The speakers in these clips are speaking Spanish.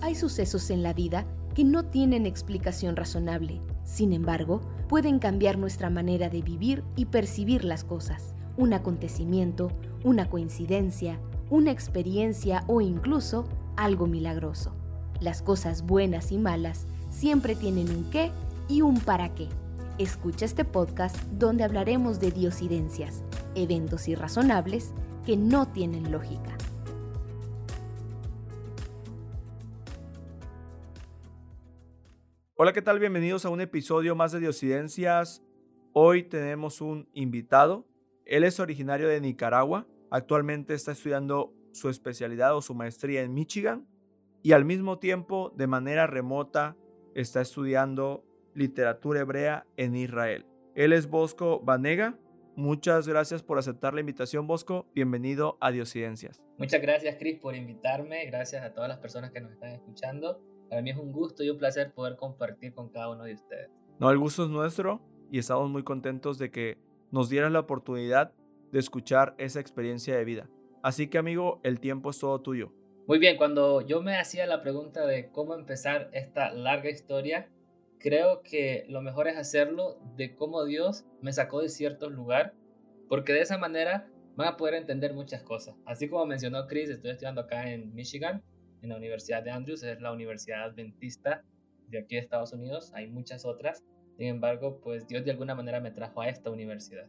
Hay sucesos en la vida que no tienen explicación razonable. Sin embargo, pueden cambiar nuestra manera de vivir y percibir las cosas. Un acontecimiento, una coincidencia, una experiencia o incluso algo milagroso. Las cosas buenas y malas siempre tienen un qué y un para qué. Escucha este podcast donde hablaremos de diosidencias, eventos irrazonables que no tienen lógica. Hola, ¿qué tal? Bienvenidos a un episodio más de Diosidencias. Hoy tenemos un invitado. Él es originario de Nicaragua. Actualmente está estudiando su especialidad o su maestría en Michigan y al mismo tiempo, de manera remota, está estudiando literatura hebrea en Israel. Él es Bosco Vanega. Muchas gracias por aceptar la invitación, Bosco. Bienvenido a Diosidencias. Muchas gracias, Chris, por invitarme. Gracias a todas las personas que nos están escuchando. Para mí es un gusto y un placer poder compartir con cada uno de ustedes. No, el gusto es nuestro y estamos muy contentos de que nos dieran la oportunidad de escuchar esa experiencia de vida. Así que amigo, el tiempo es todo tuyo. Muy bien, cuando yo me hacía la pregunta de cómo empezar esta larga historia, creo que lo mejor es hacerlo de cómo Dios me sacó de cierto lugar, porque de esa manera van a poder entender muchas cosas. Así como mencionó Chris, estoy estudiando acá en Michigan en la Universidad de Andrews, es la universidad adventista de aquí de Estados Unidos, hay muchas otras, sin embargo, pues Dios de alguna manera me trajo a esta universidad.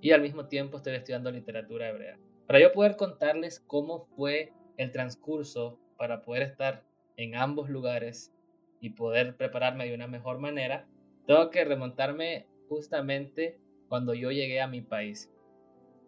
Y al mismo tiempo estoy estudiando literatura hebrea. Para yo poder contarles cómo fue el transcurso para poder estar en ambos lugares y poder prepararme de una mejor manera, tengo que remontarme justamente cuando yo llegué a mi país.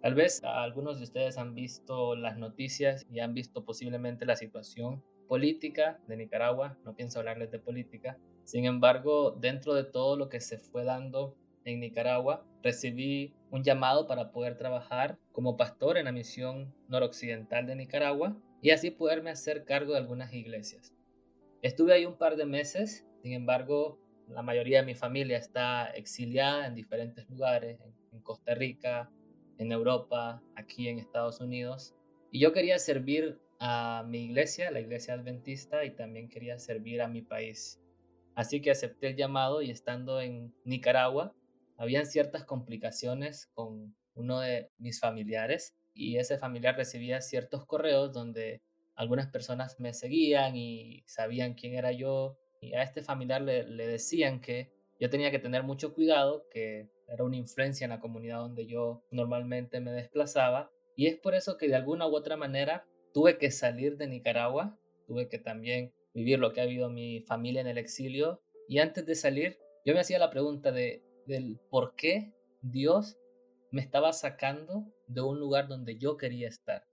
Tal vez algunos de ustedes han visto las noticias y han visto posiblemente la situación política de Nicaragua. No pienso hablarles de política. Sin embargo, dentro de todo lo que se fue dando en Nicaragua, recibí un llamado para poder trabajar como pastor en la misión noroccidental de Nicaragua y así poderme hacer cargo de algunas iglesias. Estuve ahí un par de meses, sin embargo, la mayoría de mi familia está exiliada en diferentes lugares, en Costa Rica, en Europa, aquí en Estados Unidos. Y yo quería servir a mi iglesia, la iglesia adventista, y también quería servir a mi país. Así que acepté el llamado y estando en Nicaragua, habían ciertas complicaciones con uno de mis familiares y ese familiar recibía ciertos correos donde algunas personas me seguían y sabían quién era yo y a este familiar le, le decían que yo tenía que tener mucho cuidado, que era una influencia en la comunidad donde yo normalmente me desplazaba. Y es por eso que de alguna u otra manera tuve que salir de Nicaragua, tuve que también vivir lo que ha vivido mi familia en el exilio. Y antes de salir, yo me hacía la pregunta de, del por qué Dios me estaba sacando de un lugar donde yo quería estar,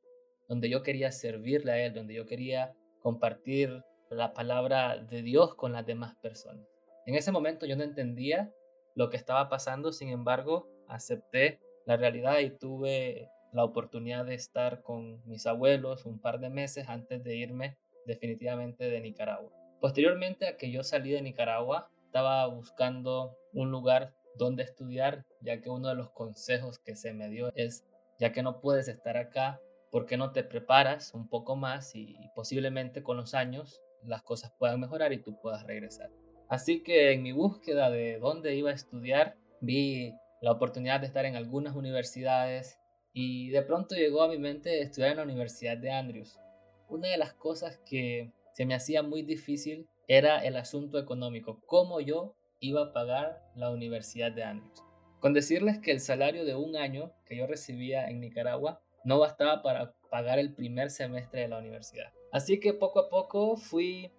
donde yo quería servirle a Él, donde yo quería compartir la palabra de Dios con las demás personas. En ese momento yo no entendía lo que estaba pasando, sin embargo, acepté la realidad y tuve la oportunidad de estar con mis abuelos un par de meses antes de irme definitivamente de Nicaragua. Posteriormente a que yo salí de Nicaragua, estaba buscando un lugar donde estudiar, ya que uno de los consejos que se me dio es, ya que no puedes estar acá, ¿por qué no te preparas un poco más y posiblemente con los años las cosas puedan mejorar y tú puedas regresar? Así que en mi búsqueda de dónde iba a estudiar, vi la oportunidad de estar en algunas universidades y de pronto llegó a mi mente estudiar en la Universidad de Andrews. Una de las cosas que se me hacía muy difícil era el asunto económico, cómo yo iba a pagar la Universidad de Andrews. Con decirles que el salario de un año que yo recibía en Nicaragua no bastaba para pagar el primer semestre de la universidad. Así que poco a poco fui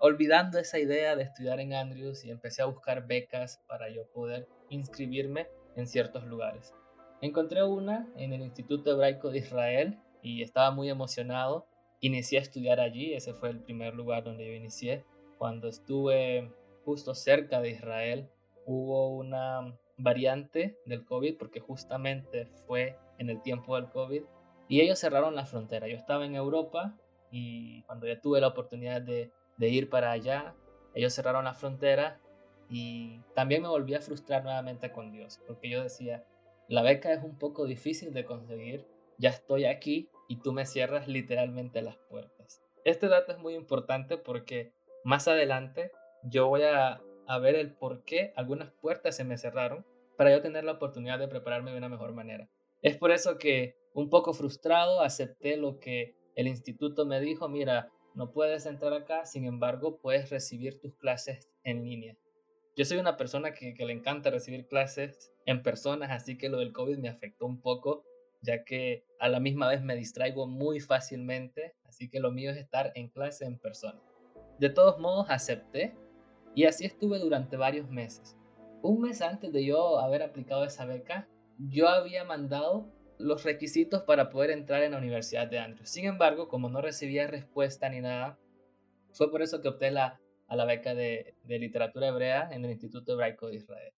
olvidando esa idea de estudiar en Andrews y empecé a buscar becas para yo poder inscribirme en ciertos lugares. Encontré una en el Instituto Hebraico de Israel y estaba muy emocionado. Inicié a estudiar allí, ese fue el primer lugar donde yo inicié. Cuando estuve justo cerca de Israel, hubo una variante del COVID porque justamente fue en el tiempo del COVID y ellos cerraron la frontera. Yo estaba en Europa y cuando ya tuve la oportunidad de de ir para allá. Ellos cerraron la frontera y también me volví a frustrar nuevamente con Dios, porque yo decía, la beca es un poco difícil de conseguir, ya estoy aquí y tú me cierras literalmente las puertas. Este dato es muy importante porque más adelante yo voy a, a ver el por qué algunas puertas se me cerraron para yo tener la oportunidad de prepararme de una mejor manera. Es por eso que un poco frustrado acepté lo que el instituto me dijo, mira, no puedes entrar acá, sin embargo, puedes recibir tus clases en línea. Yo soy una persona que, le encanta recibir clases en personas, así que lo del COVID me afectó un poco, ya que a la misma vez me distraigo muy fácilmente, así que lo mío es estar en clase en persona. De todos modos, acepté y así estuve durante varios meses. Un mes antes de yo haber aplicado esa beca, yo había mandado los requisitos para poder entrar en la Universidad de Andrews. Sin embargo, como no recibía respuesta ni nada, fue por eso que opté la, a la beca de, de literatura hebrea en el Instituto Hebraico de Israel.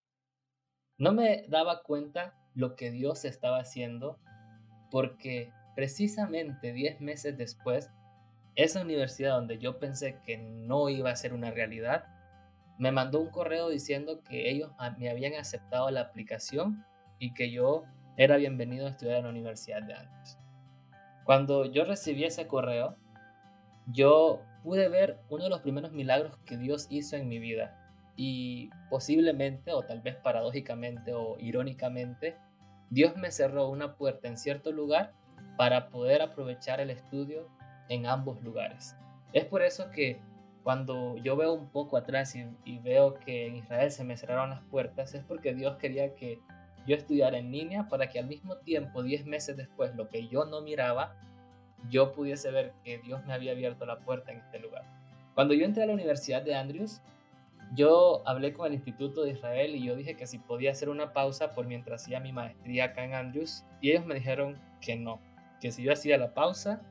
No me daba cuenta lo que Dios estaba haciendo porque precisamente 10 meses después, esa universidad donde yo pensé que no iba a ser una realidad, me mandó un correo diciendo que ellos me habían aceptado la aplicación y que yo era bienvenido a estudiar en la Universidad de Andrews. Cuando yo recibí ese correo, yo pude ver uno de los primeros milagros que Dios hizo en mi vida y posiblemente o tal vez paradójicamente o irónicamente, Dios me cerró una puerta en cierto lugar para poder aprovechar el estudio en ambos lugares. Es por eso que cuando yo veo un poco atrás y, y, veo que en Israel se me cerraron las puertas, es porque Dios quería que yo estudiara en línea para que al mismo tiempo, 10 meses después, lo que yo no miraba, yo pudiese ver que Dios me había abierto la puerta en este lugar. Cuando yo entré a la Universidad de Andrews, yo hablé con el Instituto de Israel y yo dije que si podía hacer una pausa por mientras hacía mi maestría acá en Andrews y ellos me dijeron que no, que si yo hacía la pausa,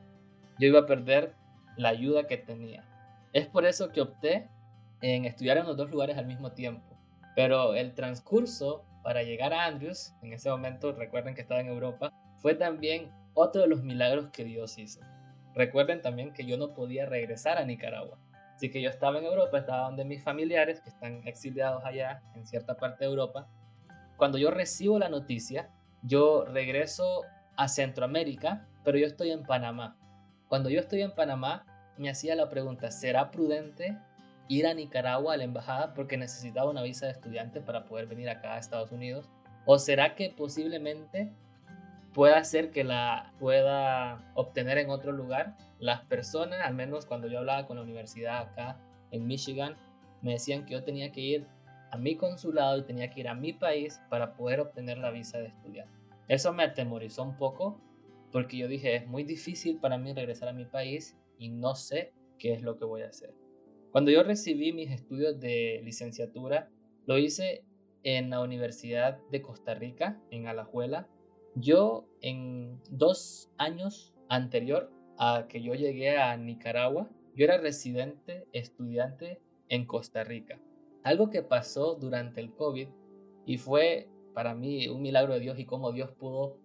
yo iba a perder la ayuda que tenía. Es por eso que opté en estudiar en los dos lugares al mismo tiempo. Pero el transcurso para llegar a Andrews, en ese momento recuerden que estaba en Europa, fue también otro de los milagros que Dios hizo. Recuerden también que yo no podía regresar a Nicaragua. Así que yo estaba en Europa, estaba donde mis familiares que están exiliados allá en cierta parte de Europa. Cuando yo recibo la noticia, yo regreso a Centroamérica, pero yo estoy en Panamá. Cuando yo estoy en Panamá, me hacía la pregunta, ¿será prudente ir a Nicaragua a la embajada porque necesitaba una visa de estudiante para poder venir acá a Estados Unidos? ¿O será que posiblemente pueda ser que la pueda obtener en otro lugar? Las personas, al menos cuando yo hablaba con la universidad acá en Michigan, me decían que yo tenía que ir a mi consulado y tenía que ir a mi país para poder obtener la visa de estudiante. Eso me atemorizó un poco porque yo dije, es muy difícil para mí regresar a mi país y no sé qué es lo que voy a hacer. Cuando yo recibí mis estudios de licenciatura, lo hice en la Universidad de Costa Rica, en Alajuela. Yo en dos años anterior a que yo llegué a Nicaragua, yo era residente, estudiante en Costa Rica. Algo que pasó durante el COVID y fue para mí un milagro de Dios y cómo Dios pudo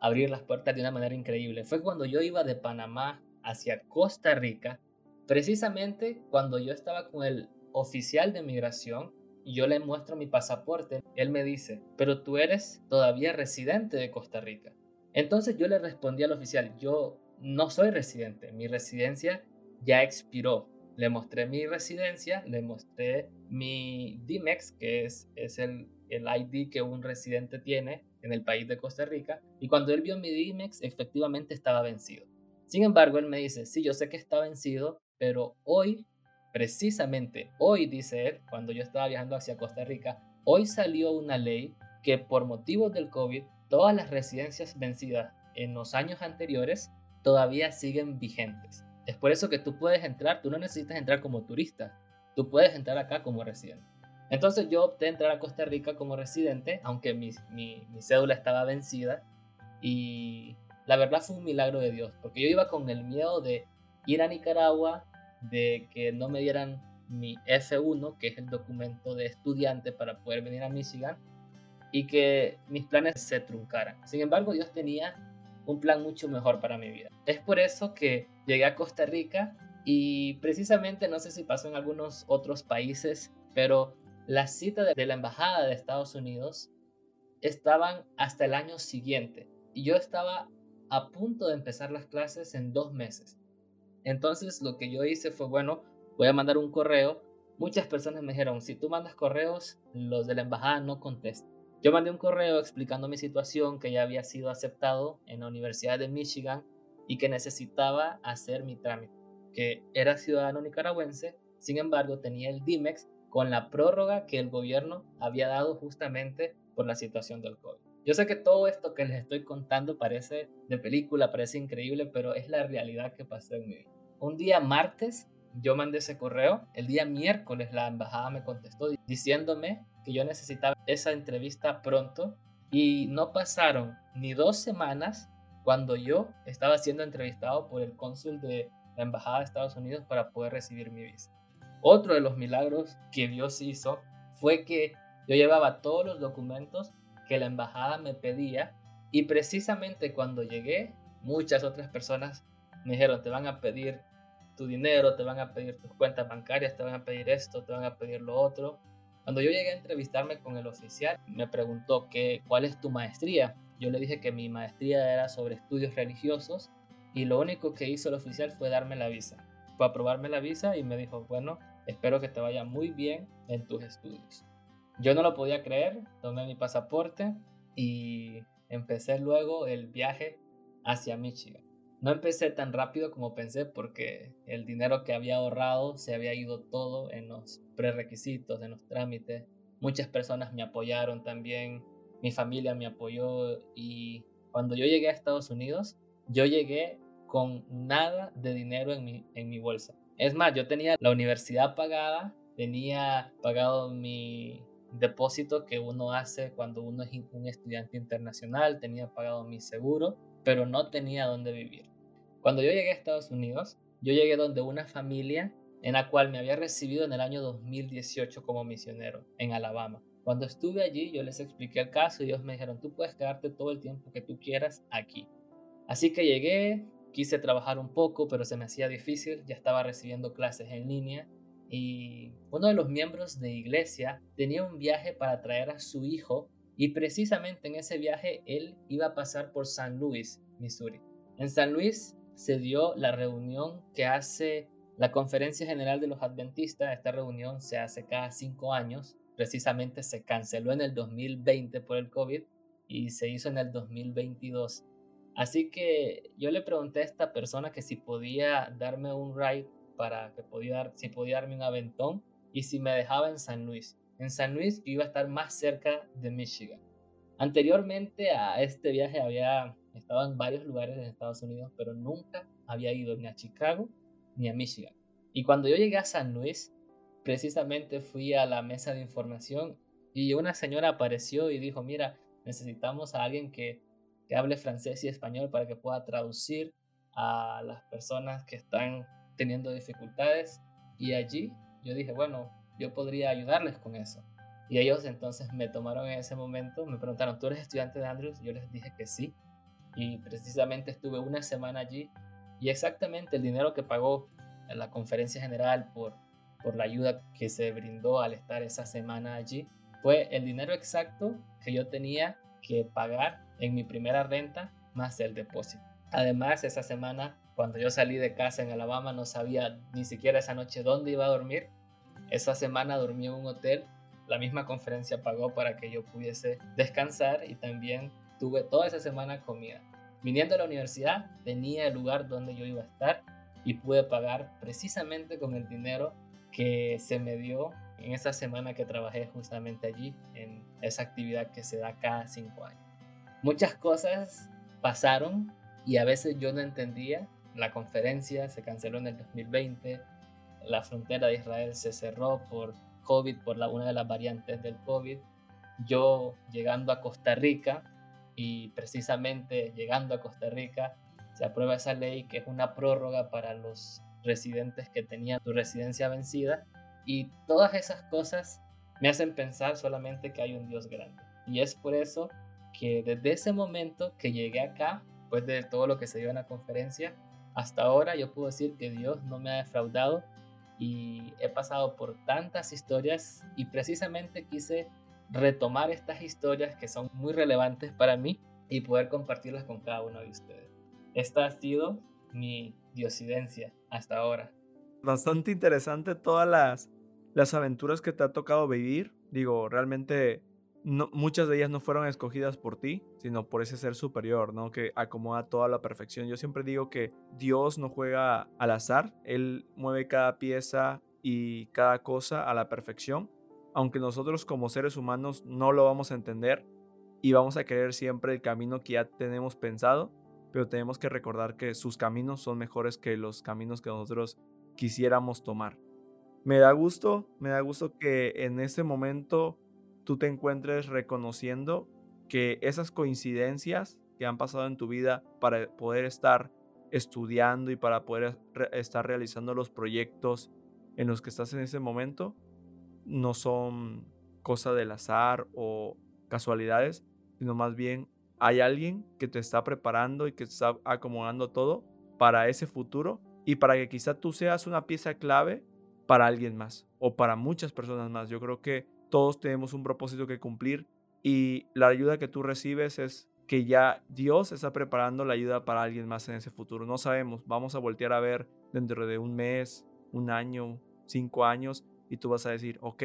abrir las puertas de una manera increíble. Fue cuando yo iba de Panamá hacia Costa Rica, precisamente cuando yo estaba con el oficial de migración y yo le muestro mi pasaporte, él me dice, pero tú eres todavía residente de Costa Rica. Entonces yo le respondí al oficial, yo no soy residente, mi residencia ya expiró. Le mostré mi residencia, le mostré mi DMEX, que es, es el, el ID que un residente tiene en el país de Costa Rica, y cuando él vio mi DMEX, efectivamente estaba vencido. Sin embargo, él me dice, sí, yo sé que está vencido, pero hoy, precisamente hoy, dice él, cuando yo estaba viajando hacia Costa Rica, hoy salió una ley que por motivos del COVID, todas las residencias vencidas en los años anteriores todavía siguen vigentes. Es por eso que tú puedes entrar, tú no necesitas entrar como turista, tú puedes entrar acá como residente. Entonces yo opté entrar a Costa Rica como residente, aunque mi, mi, mi cédula estaba vencida, y la verdad fue un milagro de Dios, porque yo iba con el miedo de ir a Nicaragua, de que no me dieran mi F1, que es el documento de estudiante para poder venir a Michigan, y que mis planes se truncaran. Sin embargo, Dios tenía un plan mucho mejor para mi vida. Es por eso que llegué a Costa Rica y precisamente, no sé si pasó en algunos otros países, pero la cita de la Embajada de Estados Unidos estaban hasta el año siguiente y yo estaba a punto de empezar las clases en dos meses. Entonces lo que yo hice fue, bueno, voy a mandar un correo. Muchas personas me dijeron, si tú mandas correos, los de la embajada no contestan. Yo mandé un correo explicando mi situación, que ya había sido aceptado en la Universidad de Michigan y que necesitaba hacer mi trámite, que era ciudadano nicaragüense, sin embargo tenía el DIMEX con la prórroga que el gobierno había dado justamente por la situación del COVID. Yo sé que todo esto que les estoy contando parece de película, parece increíble, pero es la realidad que pasó en mi vida. Un día martes yo mandé ese correo, el día miércoles la embajada me contestó diciéndome que yo necesitaba esa entrevista pronto y no pasaron ni dos semanas cuando yo estaba siendo entrevistado por el cónsul de la embajada de Estados Unidos para poder recibir mi visa. Otro de los milagros que Dios hizo fue que yo llevaba todos los documentos que la embajada me pedía y precisamente cuando llegué, muchas otras personas me dijeron, te van a pedir tu dinero, te van a pedir tus cuentas bancarias, te van a pedir esto, te van a pedir lo otro. Cuando yo llegué a entrevistarme con el oficial, me preguntó que, cuál es tu maestría. Yo le dije que mi maestría era sobre estudios religiosos y lo único que hizo el oficial fue darme la visa. Fue aprobarme la visa y me dijo, bueno, espero que te vaya muy bien en tus estudios. Yo no lo podía creer, tomé mi pasaporte y empecé luego el viaje hacia Michigan. No empecé tan rápido como pensé porque el dinero que había ahorrado se había ido todo en los prerequisitos, en los trámites. Muchas personas me apoyaron también, mi familia me apoyó y cuando yo llegué a Estados Unidos, yo llegué con nada de dinero en mi, en mi bolsa. Es más, yo tenía la universidad pagada, tenía pagado mi depósito que uno hace cuando uno es un estudiante internacional, tenía pagado mi seguro, pero no tenía dónde vivir. Cuando yo llegué a Estados Unidos, yo llegué donde una familia en la cual me había recibido en el año 2018 como misionero en Alabama. Cuando estuve allí, yo les expliqué el caso y ellos me dijeron, tú puedes quedarte todo el tiempo que tú quieras aquí. Así que llegué, quise trabajar un poco, pero se me hacía difícil, ya estaba recibiendo clases en línea y uno de los miembros de iglesia tenía un viaje para traer a su hijo y precisamente en ese viaje él iba a pasar por San Luis, Missouri. En San Luis se dio la reunión que hace la Conferencia General de los Adventistas. Esta reunión se hace cada cinco años. Precisamente se canceló en el 2020 por el COVID y se hizo en el 2022. Así que yo le pregunté a esta persona que si podía darme un ride para que podía si podía darme un aventón y si me dejaba en San Luis. En San Luis iba a estar más cerca de Michigan. Anteriormente a este viaje había estado en varios lugares en Estados Unidos, pero nunca había ido ni a Chicago ni a Michigan. Y cuando yo llegué a San Luis, precisamente fui a la mesa de información y una señora apareció y dijo, mira, necesitamos a alguien que hable francés y español para que pueda traducir a las personas que están teniendo dificultades y allí yo dije, bueno, yo podría ayudarles con eso. Y ellos entonces me tomaron en ese momento, me preguntaron, ¿tú eres estudiante de Andrews? Yo les dije que sí. Y precisamente estuve una semana allí y exactamente el dinero que pagó la conferencia general por, por la ayuda que se brindó al estar esa semana allí fue el dinero exacto que yo tenía que pagar en mi primera renta más el depósito. Además, esa semana cuando yo salí de casa en Alabama no sabía ni siquiera esa noche dónde iba a dormir. Esa semana dormí en un hotel. La misma conferencia pagó para que yo pudiese descansar y también tuve toda esa semana comida. Viniendo a la universidad tenía el lugar donde yo iba a estar y pude pagar precisamente con el dinero que se me dio en esa semana que trabajé justamente allí en esa actividad que se da cada cinco años. Muchas cosas pasaron y a veces yo no entendía la conferencia se canceló en el 2020, la frontera de Israel se cerró por COVID, por una de las variantes del COVID. Yo llegando a Costa Rica y precisamente llegando a Costa Rica se aprueba esa ley que es una prórroga para los residentes que tenían su residencia vencida y todas esas cosas me hacen pensar solamente que hay un Dios grande. Y es por eso que desde ese momento que llegué acá, después de todo lo que se dio en la conferencia, hasta ahora yo puedo decir que Dios no me ha defraudado y he pasado por tantas historias y precisamente quise retomar estas historias que son muy relevantes para mí y poder compartirlas con cada uno de ustedes. Esta ha sido mi diosidencia. hasta ahora. Bastante interesante todas las, las aventuras que te ha tocado vivir. Digo, realmente muchas de ellas no fueron escogidas por ti, sino por ese ser superior, ¿no? Que acomoda toda la perfección. Yo siempre digo que Dios no juega al azar, Él mueve cada pieza y cada cosa a la perfección, aunque nosotros como seres humanos no lo vamos a entender y vamos a querer siempre el camino que ya tenemos pensado, pero tenemos que recordar que sus caminos son mejores que los caminos que nosotros quisiéramos tomar. Me da gusto, me da gusto que en este momento tú te encuentres reconociendo que esas coincidencias que han pasado en tu vida para poder estar estudiando y para poder estar realizando los proyectos en los que estás en ese momento no son cosa del azar o casualidades, sino más bien hay alguien que te está preparando y que está acomodando todo para ese futuro y para que quizá tú seas una pieza clave para alguien más o para muchas personas más. Yo creo que todos tenemos un propósito que cumplir y la ayuda que tú recibes es que ya Dios está preparando la ayuda para alguien más en ese futuro. No sabemos, vamos a voltear a ver dentro de un mes, un año, cinco años y tú vas a decir, ok,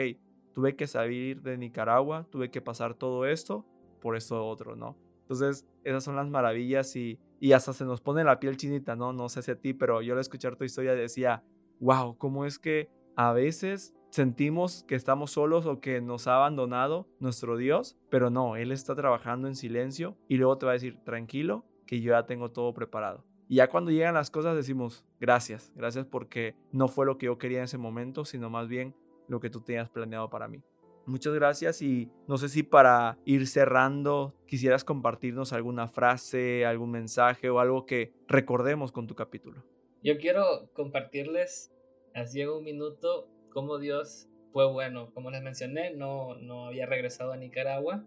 tuve que salir de Nicaragua, tuve que pasar todo esto por esto otro, ¿no? Entonces, esas son las maravillas y, y hasta se nos pone la piel chinita, ¿no? No sé si a ti, pero yo al escuchar tu historia decía, wow, ¿cómo es que a veces sentimos que estamos solos o que nos ha abandonado nuestro Dios, pero no, Él está trabajando en silencio y luego te va a decir, tranquilo, que yo ya tengo todo preparado. Y ya cuando llegan las cosas decimos, gracias, gracias porque no fue lo que yo quería en ese momento, sino más bien lo que tú tenías planeado para mí. Muchas gracias y no sé si para ir cerrando quisieras compartirnos alguna frase, algún mensaje o algo que recordemos con tu capítulo. Yo quiero compartirles así en un minuto cómo Dios fue bueno. Como les mencioné, no, no había regresado a Nicaragua.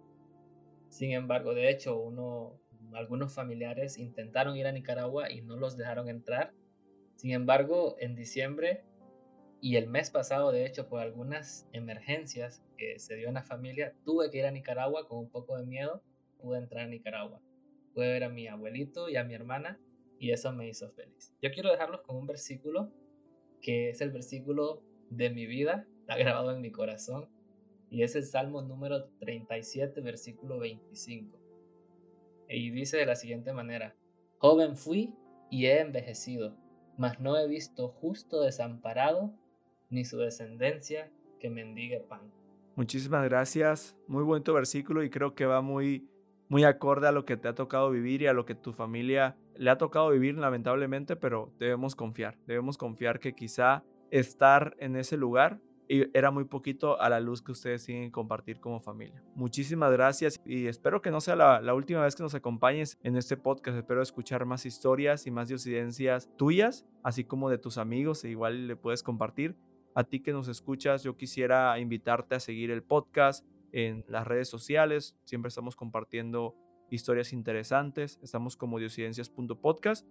Sin embargo, de hecho, uno, algunos familiares intentaron ir a Nicaragua y no los dejaron entrar. Sin embargo, en diciembre y el mes pasado, de hecho, por algunas emergencias que se dio en la familia, tuve que ir a Nicaragua con un poco de miedo. Pude entrar a Nicaragua. Pude ver a mi abuelito y a mi hermana y eso me hizo feliz. Yo quiero dejarlos con un versículo que es el versículo de mi vida, está grabado en mi corazón, y es el Salmo número 37, versículo 25. Y dice de la siguiente manera, Joven fui y he envejecido, mas no he visto justo desamparado, ni su descendencia que mendigue pan. Muchísimas gracias, muy buen tu versículo y creo que va muy, muy acorde a lo que te ha tocado vivir y a lo que tu familia le ha tocado vivir lamentablemente, pero debemos confiar, debemos confiar que quizá estar en ese lugar y era muy poquito a la luz que ustedes siguen compartir como familia. Muchísimas gracias y espero que no sea la, última vez que nos acompañes en este podcast. Espero escuchar más historias y más diosidencias tuyas, así como de tus amigos, e igual le puedes compartir. A ti que nos escuchas, yo quisiera invitarte a seguir el podcast en las redes sociales. Siempre estamos compartiendo historias interesantes. Estamos como diosidencias.podcast.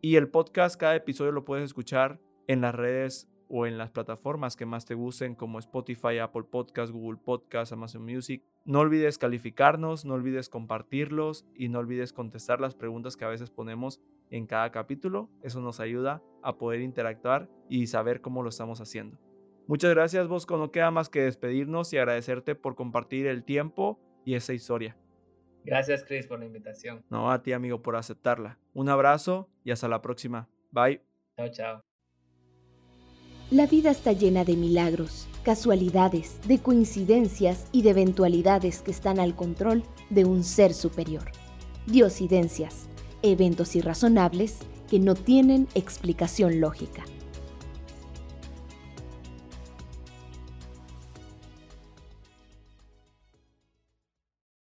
Y el podcast, cada episodio lo puedes escuchar en las redes o en las plataformas que más te gusten como Spotify, Apple Podcast, Google Podcast, Amazon Music. No olvides calificarnos, no olvides compartirlos y no olvides contestar las preguntas que a veces ponemos en cada capítulo. Eso nos ayuda a poder interactuar y saber cómo lo estamos haciendo. Muchas gracias Bosco, no queda más que despedirnos y agradecerte por compartir el tiempo y esa historia. Gracias Chris por la invitación. No, a ti amigo por aceptarla. Un abrazo y hasta la próxima. Bye. Chao, chao. La vida está llena de milagros, casualidades, de coincidencias y de eventualidades que están al control de un ser superior. Diosidencias, eventos irrazonables que no tienen explicación lógica.